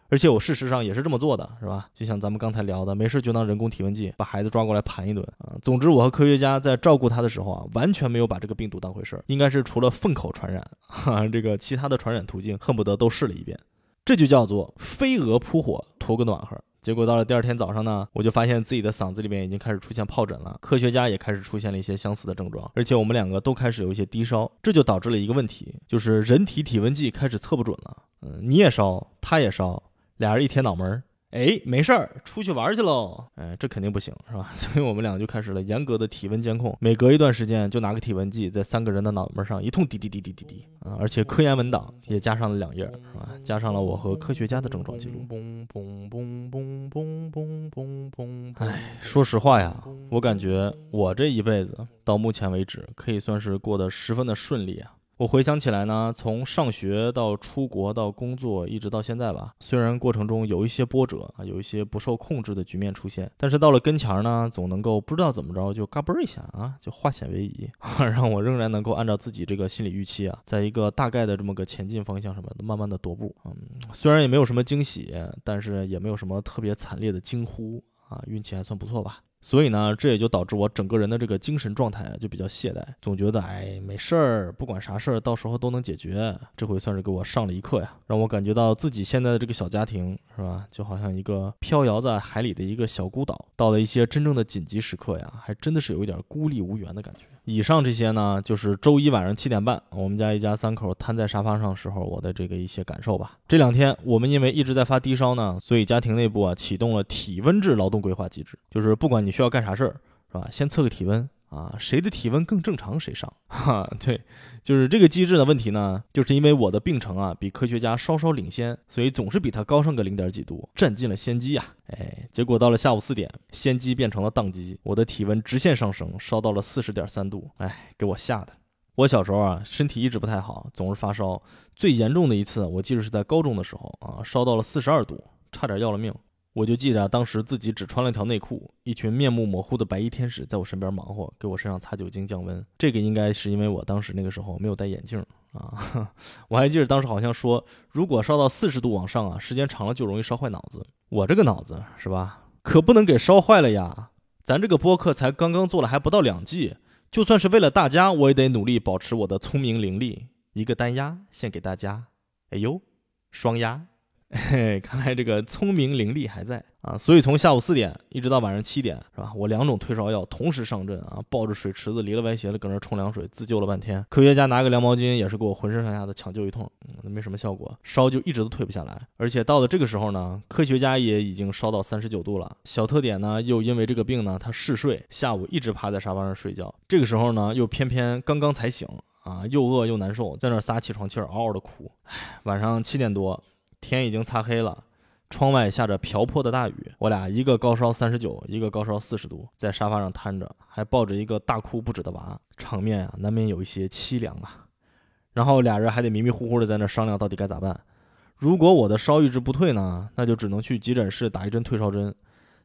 而且我事实上也是这么做的，是吧？就像咱们刚才聊的，没事就当人工体温计，把孩子抓过来盘一顿啊。总之，我和科学家在照顾他的时候啊，完全没有把这个病毒当回事儿，应该是除了粪口传染，哈，这个其他的传染途径恨不得都试了一遍。这就叫做飞蛾扑火，图个暖和。结果到了第二天早上呢，我就发现自己的嗓子里面已经开始出现疱疹了，科学家也开始出现了一些相似的症状，而且我们两个都开始有一些低烧，这就导致了一个问题，就是人体体温计开始测不准了。嗯，你也烧，他也烧，俩人一贴脑门儿。哎，没事儿，出去玩去喽。哎，这肯定不行，是吧？所以我们俩就开始了严格的体温监控，每隔一段时间就拿个体温计在三个人的脑门上一通滴滴滴滴滴滴啊！而且科研文档也加上了两页，是吧？加上了我和科学家的症状记录。哎，说实话呀，我感觉我这一辈子到目前为止可以算是过得十分的顺利啊。我回想起来呢，从上学到出国到工作，一直到现在吧，虽然过程中有一些波折啊，有一些不受控制的局面出现，但是到了跟前儿呢，总能够不知道怎么着就嘎嘣一下啊，就化险为夷，让我仍然能够按照自己这个心理预期啊，在一个大概的这么个前进方向什么的，慢慢的踱步。嗯，虽然也没有什么惊喜，但是也没有什么特别惨烈的惊呼啊，运气还算不错吧。所以呢，这也就导致我整个人的这个精神状态，就比较懈怠，总觉得哎没事儿，不管啥事儿，到时候都能解决。这回算是给我上了一课呀，让我感觉到自己现在的这个小家庭是吧，就好像一个飘摇在海里的一个小孤岛，到了一些真正的紧急时刻呀，还真的是有一点孤立无援的感觉。以上这些呢，就是周一晚上七点半，我们家一家三口瘫在沙发上时候，我的这个一些感受吧。这两天我们因为一直在发低烧呢，所以家庭内部啊启动了体温制劳动规划机制，就是不管你需要干啥事儿，是吧？先测个体温。啊，谁的体温更正常谁上？哈，对，就是这个机制的问题呢，就是因为我的病程啊比科学家稍稍领先，所以总是比他高上个零点几度，占尽了先机呀。哎，结果到了下午四点，先机变成了宕机，我的体温直线上升，烧到了四十点三度。哎，给我吓的。我小时候啊，身体一直不太好，总是发烧，最严重的一次我记得是在高中的时候啊，烧到了四十二度，差点要了命。我就记着当时自己只穿了条内裤，一群面目模糊的白衣天使在我身边忙活，给我身上擦酒精降温。这个应该是因为我当时那个时候没有戴眼镜啊。我还记得当时好像说，如果烧到四十度往上啊，时间长了就容易烧坏脑子。我这个脑子是吧，可不能给烧坏了呀。咱这个播客才刚刚做了还不到两季，就算是为了大家，我也得努力保持我的聪明伶俐。一个单压献给大家，哎呦，双压。嘿，看来这个聪明伶俐还在啊，所以从下午四点一直到晚上七点，是吧？我两种退烧药同时上阵啊，抱着水池子，离了歪斜的搁那冲凉水，自救了半天。科学家拿个凉毛巾也是给我浑身上下的抢救一通，嗯，没什么效果，烧就一直都退不下来。而且到了这个时候呢，科学家也已经烧到三十九度了。小特点呢，又因为这个病呢，他嗜睡，下午一直趴在沙发上睡觉。这个时候呢，又偏偏刚刚才醒啊，又饿又难受，在那撒起床气儿，嗷嗷的哭。晚上七点多。天已经擦黑了，窗外下着瓢泼的大雨。我俩一个高烧三十九，一个高烧四十度，在沙发上瘫着，还抱着一个大哭不止的娃，场面啊，难免有一些凄凉啊。然后俩人还得迷迷糊糊的在那商量到底该咋办。如果我的烧一直不退呢，那就只能去急诊室打一针退烧针。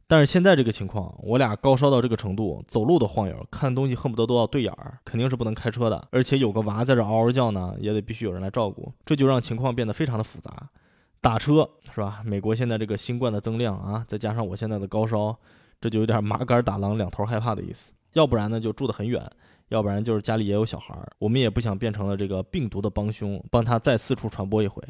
但是现在这个情况，我俩高烧到这个程度，走路都晃悠，看东西恨不得都要对眼儿，肯定是不能开车的。而且有个娃在这嗷嗷叫呢，也得必须有人来照顾，这就让情况变得非常的复杂。打车是吧？美国现在这个新冠的增量啊，再加上我现在的高烧，这就有点麻杆打狼两头害怕的意思。要不然呢，就住得很远；要不然就是家里也有小孩儿，我们也不想变成了这个病毒的帮凶，帮他再四处传播一回。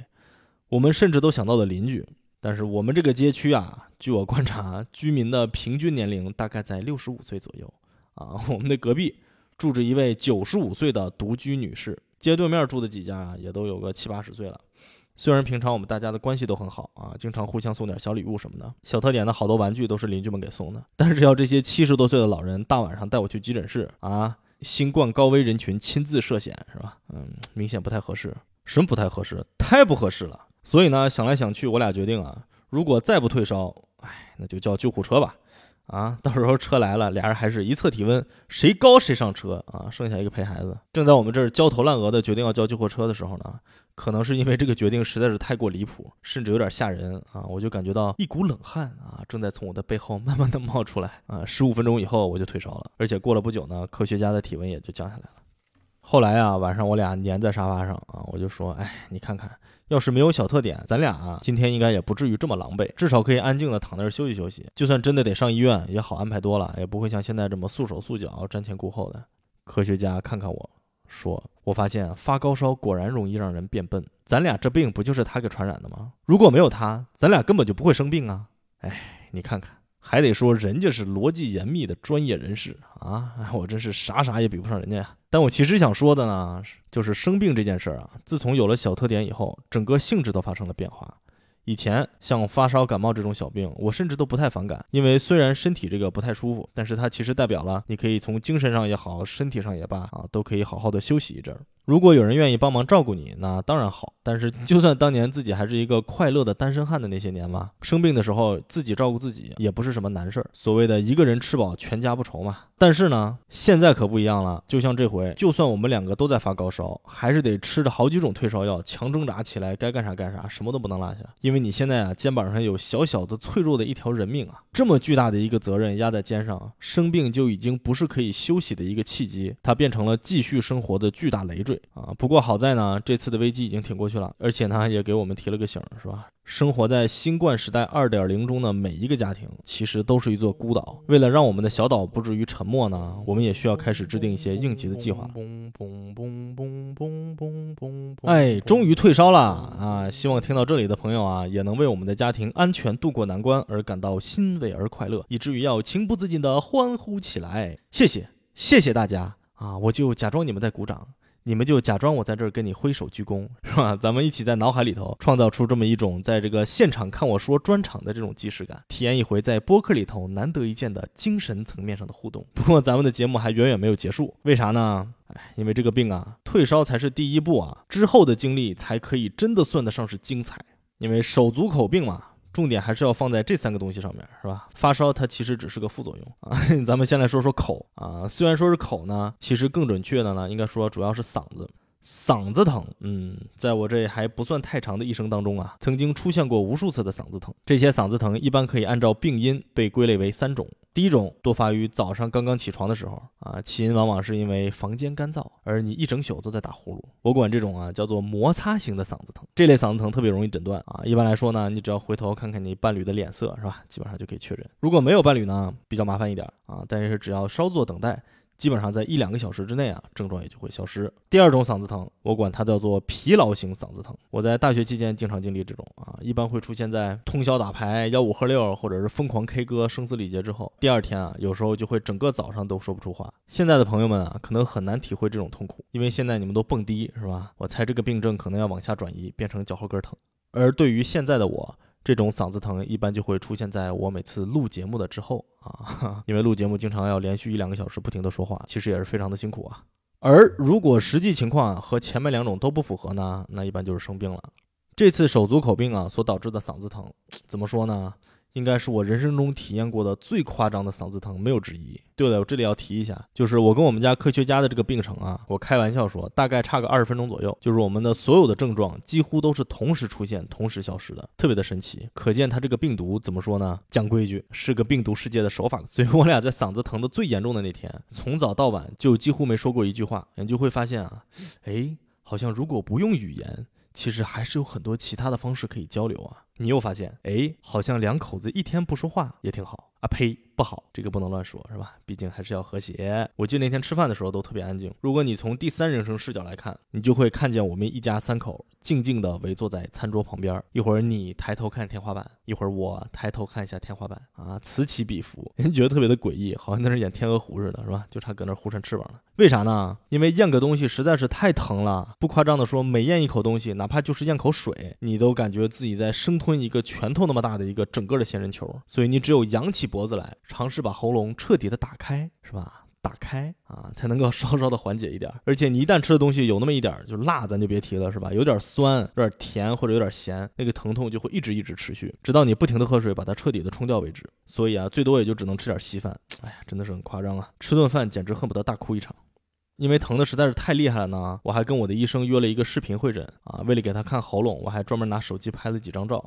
我们甚至都想到了邻居，但是我们这个街区啊，据我观察，居民的平均年龄大概在六十五岁左右啊。我们的隔壁住着一位九十五岁的独居女士，街对面住的几家啊，也都有个七八十岁了。虽然平常我们大家的关系都很好啊，经常互相送点小礼物什么的，小特点的好多玩具都是邻居们给送的。但是要这些七十多岁的老人大晚上带我去急诊室啊，新冠高危人群亲自涉险是吧？嗯，明显不太合适。什么不太合适？太不合适了。所以呢，想来想去，我俩决定啊，如果再不退烧，哎，那就叫救护车吧。啊，到时候车来了，俩人还是一测体温，谁高谁上车啊，剩下一个陪孩子。正在我们这儿焦头烂额的决定要叫救护车的时候呢。可能是因为这个决定实在是太过离谱，甚至有点吓人啊！我就感觉到一股冷汗啊，正在从我的背后慢慢的冒出来啊！十五分钟以后我就退烧了，而且过了不久呢，科学家的体温也就降下来了。后来啊，晚上我俩粘在沙发上啊，我就说，哎，你看看，要是没有小特点，咱俩啊今天应该也不至于这么狼狈，至少可以安静的躺那儿休息休息。就算真的得上医院，也好安排多了，也不会像现在这么束手束脚、瞻前顾后的。科学家看看我。说：“我发现发高烧果然容易让人变笨，咱俩这病不就是他给传染的吗？如果没有他，咱俩根本就不会生病啊！哎，你看看，还得说人家是逻辑严密的专业人士啊，我真是啥啥也比不上人家呀。但我其实想说的呢，就是生病这件事儿啊，自从有了小特点以后，整个性质都发生了变化。”以前像发烧、感冒这种小病，我甚至都不太反感，因为虽然身体这个不太舒服，但是它其实代表了你可以从精神上也好，身体上也罢啊，都可以好好的休息一阵儿。如果有人愿意帮忙照顾你，那当然好。但是，就算当年自己还是一个快乐的单身汉的那些年嘛，生病的时候自己照顾自己也不是什么难事儿。所谓的一个人吃饱全家不愁嘛。但是呢，现在可不一样了。就像这回，就算我们两个都在发高烧，还是得吃着好几种退烧药，强挣扎起来，该干啥干啥，什么都不能落下。因为你现在啊，肩膀上有小小的、脆弱的一条人命啊，这么巨大的一个责任压在肩上，生病就已经不是可以休息的一个契机，它变成了继续生活的巨大累赘啊。不过好在呢，这次的危机已经挺过去了，而且呢，也给我们提了个醒，是吧？生活在新冠时代二点零中的每一个家庭，其实都是一座孤岛。为了让我们的小岛不至于沉没呢，我们也需要开始制定一些应急的计划。哎，终于退烧了啊！希望听到这里的朋友啊，也能为我们的家庭安全度过难关而感到欣慰而快乐，以至于要情不自禁的欢呼起来。谢谢，谢谢大家啊！我就假装你们在鼓掌。你们就假装我在这儿跟你挥手鞠躬，是吧？咱们一起在脑海里头创造出这么一种在这个现场看我说专场的这种即视感，体验一回在播客里头难得一见的精神层面上的互动。不过咱们的节目还远远没有结束，为啥呢？哎，因为这个病啊，退烧才是第一步啊，之后的经历才可以真的算得上是精彩。因为手足口病嘛。重点还是要放在这三个东西上面，是吧？发烧它其实只是个副作用啊。咱们先来说说口啊，虽然说是口呢，其实更准确的呢，应该说主要是嗓子。嗓子疼，嗯，在我这还不算太长的一生当中啊，曾经出现过无数次的嗓子疼。这些嗓子疼一般可以按照病因被归类为三种。第一种多发于早上刚刚起床的时候啊，起因往往是因为房间干燥，而你一整宿都在打呼噜。我管这种啊叫做摩擦型的嗓子疼。这类嗓子疼特别容易诊断啊，一般来说呢，你只要回头看看你伴侣的脸色，是吧？基本上就可以确诊。如果没有伴侣呢，比较麻烦一点啊，但是只要稍作等待。基本上在一两个小时之内啊，症状也就会消失。第二种嗓子疼，我管它叫做疲劳型嗓子疼。我在大学期间经常经历这种啊，一般会出现在通宵打牌、吆五喝六，或者是疯狂 K 歌、声嘶力竭之后。第二天啊，有时候就会整个早上都说不出话。现在的朋友们啊，可能很难体会这种痛苦，因为现在你们都蹦迪是吧？我猜这个病症可能要往下转移，变成脚后跟疼。而对于现在的我，这种嗓子疼一般就会出现在我每次录节目的之后啊，因为录节目经常要连续一两个小时不停的说话，其实也是非常的辛苦啊。而如果实际情况和前面两种都不符合呢，那一般就是生病了。这次手足口病啊所导致的嗓子疼，怎么说呢？应该是我人生中体验过的最夸张的嗓子疼，没有之一。对了，我这里要提一下，就是我跟我们家科学家的这个病程啊，我开玩笑说，大概差个二十分钟左右，就是我们的所有的症状几乎都是同时出现、同时消失的，特别的神奇。可见它这个病毒怎么说呢？讲规矩，是个病毒世界的手法。所以我俩在嗓子疼的最严重的那天，从早到晚就几乎没说过一句话。你就会发现啊，哎，好像如果不用语言，其实还是有很多其他的方式可以交流啊。你又发现，哎，好像两口子一天不说话也挺好。啊！呸，不好，这个不能乱说，是吧？毕竟还是要和谐。我记得那天吃饭的时候都特别安静。如果你从第三人称视角来看，你就会看见我们一家三口静静地围坐在餐桌旁边。一会儿你抬头看天花板，一会儿我抬头看一下天花板，啊，此起彼伏，人觉得特别的诡异，好像在那演天鹅湖似的，是吧？就差搁那呼扇翅膀了。为啥呢？因为咽个东西实在是太疼了。不夸张的说，每咽一口东西，哪怕就是咽口水，你都感觉自己在生吞一个拳头那么大的一个整个的仙人球。所以你只有扬起脖子来，尝试把喉咙彻底的打开，是吧？打开啊，才能够稍稍的缓解一点。而且你一旦吃的东西有那么一点就辣，咱就别提了，是吧？有点酸、有点甜或者有点咸，那个疼痛就会一直一直持续，直到你不停的喝水把它彻底的冲掉为止。所以啊，最多也就只能吃点稀饭。哎呀，真的是很夸张啊！吃顿饭简直恨不得大哭一场。因为疼的实在是太厉害了呢，我还跟我的医生约了一个视频会诊啊。为了给他看喉咙，我还专门拿手机拍了几张照。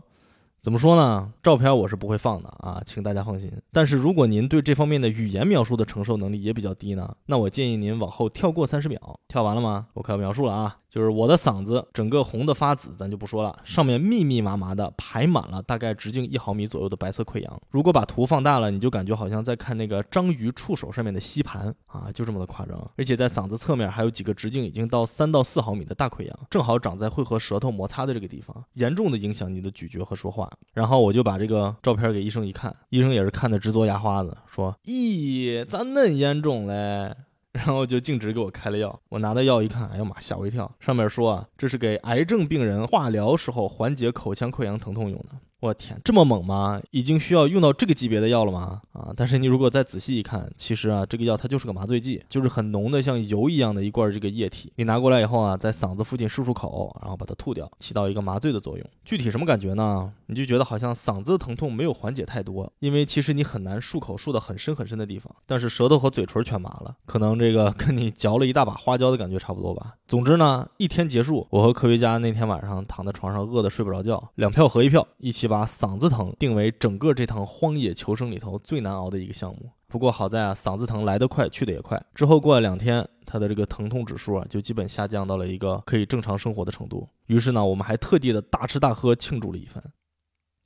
怎么说呢？照片我是不会放的啊，请大家放心。但是如果您对这方面的语言描述的承受能力也比较低呢，那我建议您往后跳过三十秒。跳完了吗？我开始描述了啊。就是我的嗓子整个红的发紫，咱就不说了，上面密密麻麻的排满了大概直径一毫米左右的白色溃疡。如果把图放大了，你就感觉好像在看那个章鱼触手上面的吸盘啊，就这么的夸张。而且在嗓子侧面还有几个直径已经到三到四毫米的大溃疡，正好长在会和舌头摩擦的这个地方，严重的影响你的咀嚼和说话。然后我就把这个照片给医生一看，医生也是看的直嘬牙花子，说：“咦，咋恁严重嘞？”然后就径直给我开了药，我拿到药一看，哎呀妈，吓我一跳！上面说啊，这是给癌症病人化疗时候缓解口腔溃疡疼痛用的。我天，这么猛吗？已经需要用到这个级别的药了吗？啊！但是你如果再仔细一看，其实啊，这个药它就是个麻醉剂，就是很浓的像油一样的一罐这个液体。你拿过来以后啊，在嗓子附近漱漱口，然后把它吐掉，起到一个麻醉的作用。具体什么感觉呢？你就觉得好像嗓子的疼痛没有缓解太多，因为其实你很难漱口漱到很深很深的地方，但是舌头和嘴唇全麻了，可能这个跟你嚼了一大把花椒的感觉差不多吧。总之呢，一天结束，我和科学家那天晚上躺在床上饿得睡不着觉，两票合一票，一起把嗓子疼定为整个这趟荒野求生里头最难熬的一个项目。不过好在啊，嗓子疼来得快，去得也快。之后过了两天，他的这个疼痛指数啊，就基本下降到了一个可以正常生活的程度。于是呢，我们还特地的大吃大喝庆祝了一番。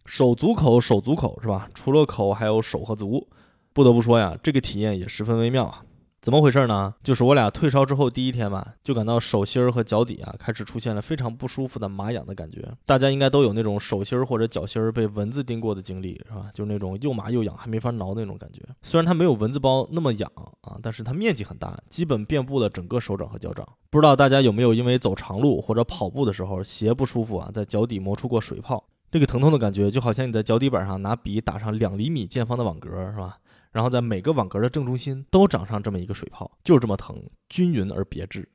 手足口，手足口是吧？除了口，还有手和足。不得不说呀，这个体验也十分微妙啊。怎么回事呢？就是我俩退烧之后第一天吧，就感到手心儿和脚底啊开始出现了非常不舒服的麻痒的感觉。大家应该都有那种手心儿或者脚心儿被蚊子叮过的经历，是吧？就是那种又麻又痒，还没法挠那种感觉。虽然它没有蚊子包那么痒啊，但是它面积很大，基本遍布了整个手掌和脚掌。不知道大家有没有因为走长路或者跑步的时候鞋不舒服啊，在脚底磨出过水泡？这个疼痛的感觉就好像你在脚底板上拿笔打上两厘米见方的网格，是吧？然后在每个网格的正中心都长上这么一个水泡，就是这么疼，均匀而别致。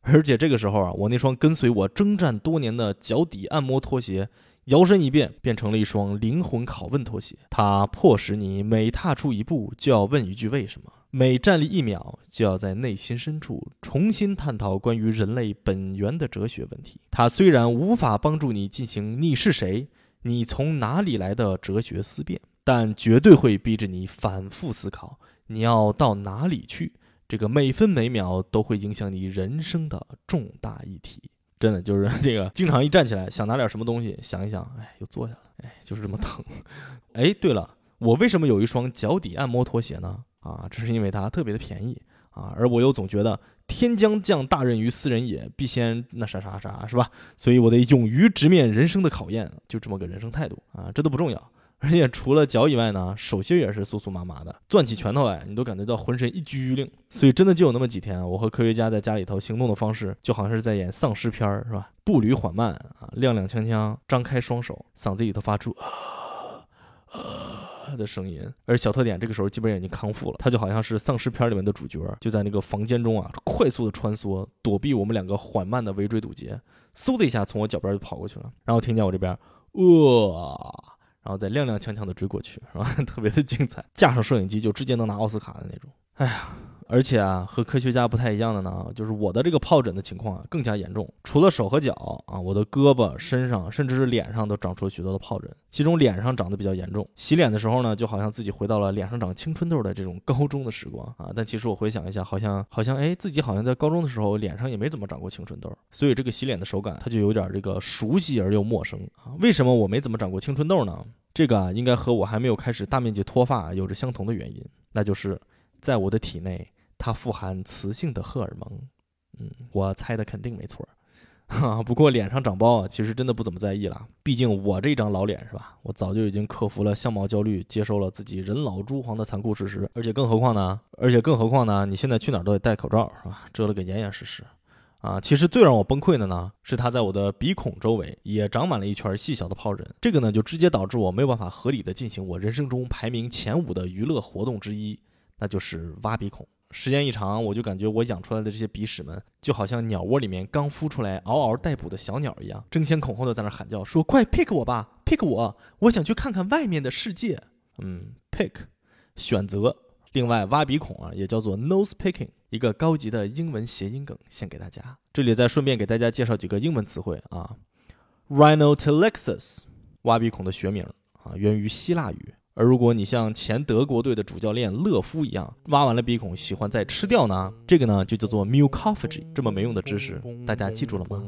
而且这个时候啊，我那双跟随我征战多年的脚底按摩拖鞋，摇身一变变成了一双灵魂拷问拖鞋。它迫使你每踏出一步就要问一句为什么，每站立一秒就要在内心深处重新探讨关于人类本源的哲学问题。它虽然无法帮助你进行“你是谁，你从哪里来的”哲学思辨。但绝对会逼着你反复思考，你要到哪里去？这个每分每秒都会影响你人生的重大议题。真的就是这个，经常一站起来想拿点什么东西，想一想，哎，又坐下了，哎，就是这么疼。哎，对了，我为什么有一双脚底按摩拖鞋呢？啊，这是因为它特别的便宜啊，而我又总觉得天将降大任于斯人也，必先那啥啥啥，是吧？所以我得勇于直面人生的考验，就这么个人生态度啊，这都不重要。而且除了脚以外呢，手心也是酥酥麻麻的，攥起拳头来，你都感觉到浑身一拘灵。所以真的就有那么几天，我和科学家在家里头行动的方式，就好像是在演丧尸片儿，是吧？步履缓慢啊，踉踉跄跄，张开双手，嗓子里头发出啊啊的声音。而小特点这个时候基本已经康复了，他就好像是丧尸片里面的主角，就在那个房间中啊，快速的穿梭，躲避我们两个缓慢的围追堵截，嗖的一下从我脚边就跑过去了，然后听见我这边，哇。然后再踉踉跄跄的追过去，是吧？特别的精彩，架上摄影机就直接能拿奥斯卡的那种。哎呀，而且啊，和科学家不太一样的呢，就是我的这个疱疹的情况啊更加严重。除了手和脚啊，我的胳膊、身上，甚至是脸上都长出了许多的疱疹，其中脸上长得比较严重。洗脸的时候呢，就好像自己回到了脸上长青春痘的这种高中的时光啊。但其实我回想一下，好像好像哎，自己好像在高中的时候脸上也没怎么长过青春痘，所以这个洗脸的手感它就有点这个熟悉而又陌生啊。为什么我没怎么长过青春痘呢？这个啊，应该和我还没有开始大面积脱发有着相同的原因，那就是在我的体内，它富含雌性的荷尔蒙。嗯，我猜的肯定没错。哈，不过脸上长包啊，其实真的不怎么在意了，毕竟我这张老脸是吧？我早就已经克服了相貌焦虑，接受了自己人老珠黄的残酷事实。而且更何况呢？而且更何况呢？你现在去哪儿都得戴口罩是吧？遮了个严严实实。啊，其实最让我崩溃的呢，是它在我的鼻孔周围也长满了一圈细小的疱疹。这个呢，就直接导致我没有办法合理的进行我人生中排名前五的娱乐活动之一，那就是挖鼻孔。时间一长，我就感觉我养出来的这些鼻屎们，就好像鸟窝里面刚孵出来嗷嗷待哺的小鸟一样，争先恐后的在那喊叫，说快 pick 我吧，pick 我，我想去看看外面的世界。嗯，pick，选择。另外，挖鼻孔啊，也叫做 nose picking，一个高级的英文谐音梗，献给大家。这里再顺便给大家介绍几个英文词汇啊。Rhinotillexis，挖鼻孔的学名啊，源于希腊语，而如果你像前德国队的主教练勒夫一样，挖完了鼻孔喜欢再吃掉呢，这个呢就叫做 mucophagy。这么没用的知识，大家记住了吗？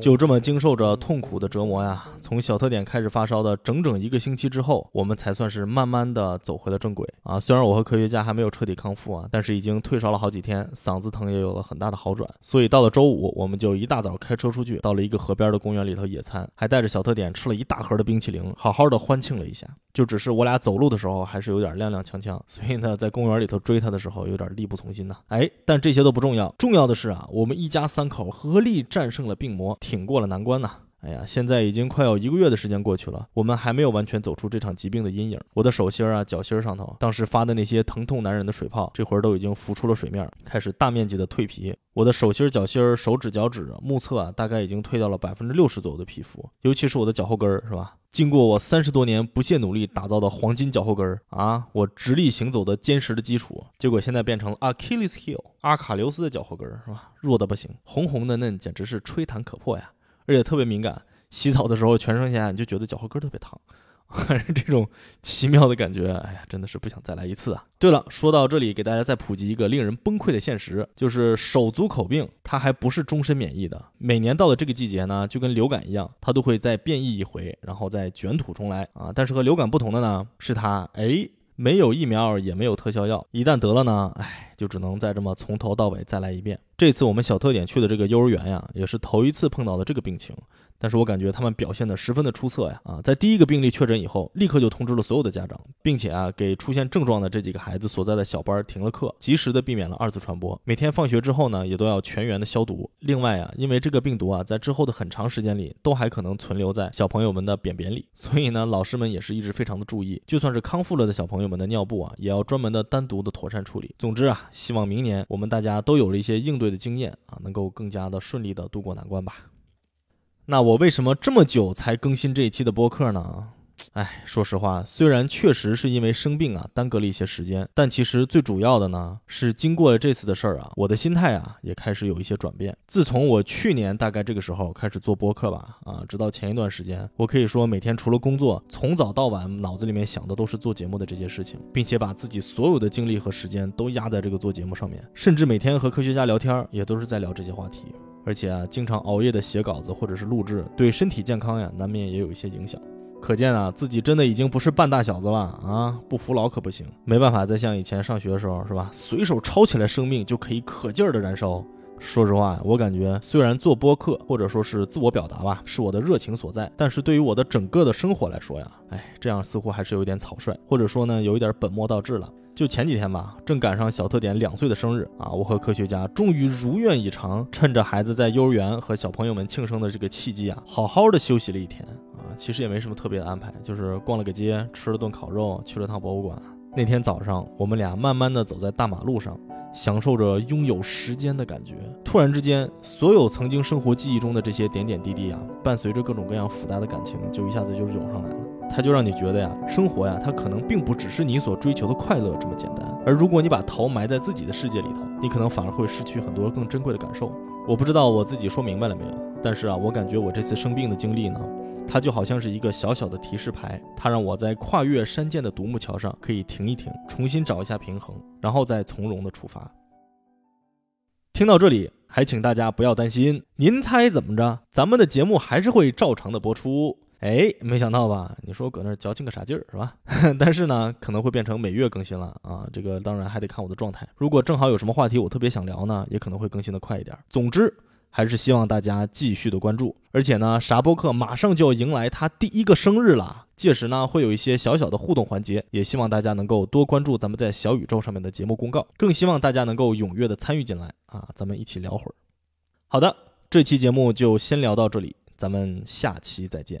就这么经受着痛苦的折磨呀，从小特点开始发烧的整整一个星期之后，我们才算是慢慢的走回了正轨啊。虽然我和科学家还没有彻底康复啊，但是已经退烧了好几天，嗓子疼也有了很大的好转。所以到了周五，我们就一大早开车出去，到了一个河边的公园里头野餐，还带着小特点吃了一大盒的冰淇淋，好好的欢庆了一下。就只是我俩走路的时候还是有点踉踉跄跄，所以呢，在公园里头追他的时候有点力不从心呐。哎，但这些都不重要，重要的是啊，我们一家三口合力战胜了病魔，挺过了难关呐。哎呀，现在已经快有一个月的时间过去了，我们还没有完全走出这场疾病的阴影。我的手心啊、脚心上头，当时发的那些疼痛难忍的水泡，这会儿都已经浮出了水面，开始大面积的蜕皮。我的手心、脚心、手指、脚趾、目测啊，大概已经蜕掉了百分之六十左右的皮肤，尤其是我的脚后跟儿，是吧？经过我三十多年不懈努力打造的黄金脚后跟儿啊，我直立行走的坚实的基础，结果现在变成了 Achilles heel，阿卡琉斯的脚后跟儿，是吧？弱的不行，红红嫩嫩，简直是吹弹可破呀！而且特别敏感，洗澡的时候全身下你就觉得脚后跟特别烫，这种奇妙的感觉，哎呀，真的是不想再来一次啊！对了，说到这里，给大家再普及一个令人崩溃的现实，就是手足口病它还不是终身免疫的，每年到了这个季节呢，就跟流感一样，它都会再变异一回，然后再卷土重来啊！但是和流感不同的呢，是它哎。没有疫苗，也没有特效药，一旦得了呢，哎，就只能再这么从头到尾再来一遍。这次我们小特点去的这个幼儿园呀，也是头一次碰到了这个病情。但是我感觉他们表现的十分的出色呀！啊，在第一个病例确诊以后，立刻就通知了所有的家长，并且啊，给出现症状的这几个孩子所在的小班停了课，及时的避免了二次传播。每天放学之后呢，也都要全员的消毒。另外啊，因为这个病毒啊，在之后的很长时间里，都还可能存留在小朋友们的便便里，所以呢，老师们也是一直非常的注意。就算是康复了的小朋友们的尿布啊，也要专门的单独的妥善处理。总之啊，希望明年我们大家都有了一些应对的经验啊，能够更加的顺利的度过难关吧。那我为什么这么久才更新这一期的播客呢？哎，说实话，虽然确实是因为生病啊耽搁了一些时间，但其实最主要的呢是经过了这次的事儿啊，我的心态啊也开始有一些转变。自从我去年大概这个时候开始做播客吧，啊，直到前一段时间，我可以说每天除了工作，从早到晚脑子里面想的都是做节目的这些事情，并且把自己所有的精力和时间都压在这个做节目上面，甚至每天和科学家聊天也都是在聊这些话题。而且啊，经常熬夜的写稿子或者是录制，对身体健康呀，难免也有一些影响。可见啊，自己真的已经不是半大小子了啊！不服老可不行，没办法再像以前上学的时候是吧？随手抄起来生命就可以可劲儿的燃烧。说实话，我感觉虽然做播客或者说是自我表达吧，是我的热情所在，但是对于我的整个的生活来说呀，哎，这样似乎还是有点草率，或者说呢，有一点本末倒置了。就前几天吧，正赶上小特点两岁的生日啊，我和科学家终于如愿以偿，趁着孩子在幼儿园和小朋友们庆生的这个契机啊，好好的休息了一天啊。其实也没什么特别的安排，就是逛了个街，吃了顿烤肉，去了趟博物馆。那天早上，我们俩慢慢的走在大马路上，享受着拥有时间的感觉。突然之间，所有曾经生活记忆中的这些点点滴滴啊，伴随着各种各样复杂的感情，就一下子就涌上来了。它就让你觉得呀，生活呀，它可能并不只是你所追求的快乐这么简单。而如果你把头埋在自己的世界里头，你可能反而会失去很多更珍贵的感受。我不知道我自己说明白了没有，但是啊，我感觉我这次生病的经历呢，它就好像是一个小小的提示牌，它让我在跨越山涧的独木桥上可以停一停，重新找一下平衡，然后再从容的出发。听到这里，还请大家不要担心，您猜怎么着？咱们的节目还是会照常的播出。哎，没想到吧？你说我搁那儿矫情个啥劲儿是吧？但是呢，可能会变成每月更新了啊。这个当然还得看我的状态。如果正好有什么话题我特别想聊呢，也可能会更新的快一点。总之，还是希望大家继续的关注。而且呢，啥播客马上就要迎来他第一个生日了，届时呢会有一些小小的互动环节，也希望大家能够多关注咱们在小宇宙上面的节目公告，更希望大家能够踊跃的参与进来啊，咱们一起聊会儿。好的，这期节目就先聊到这里，咱们下期再见。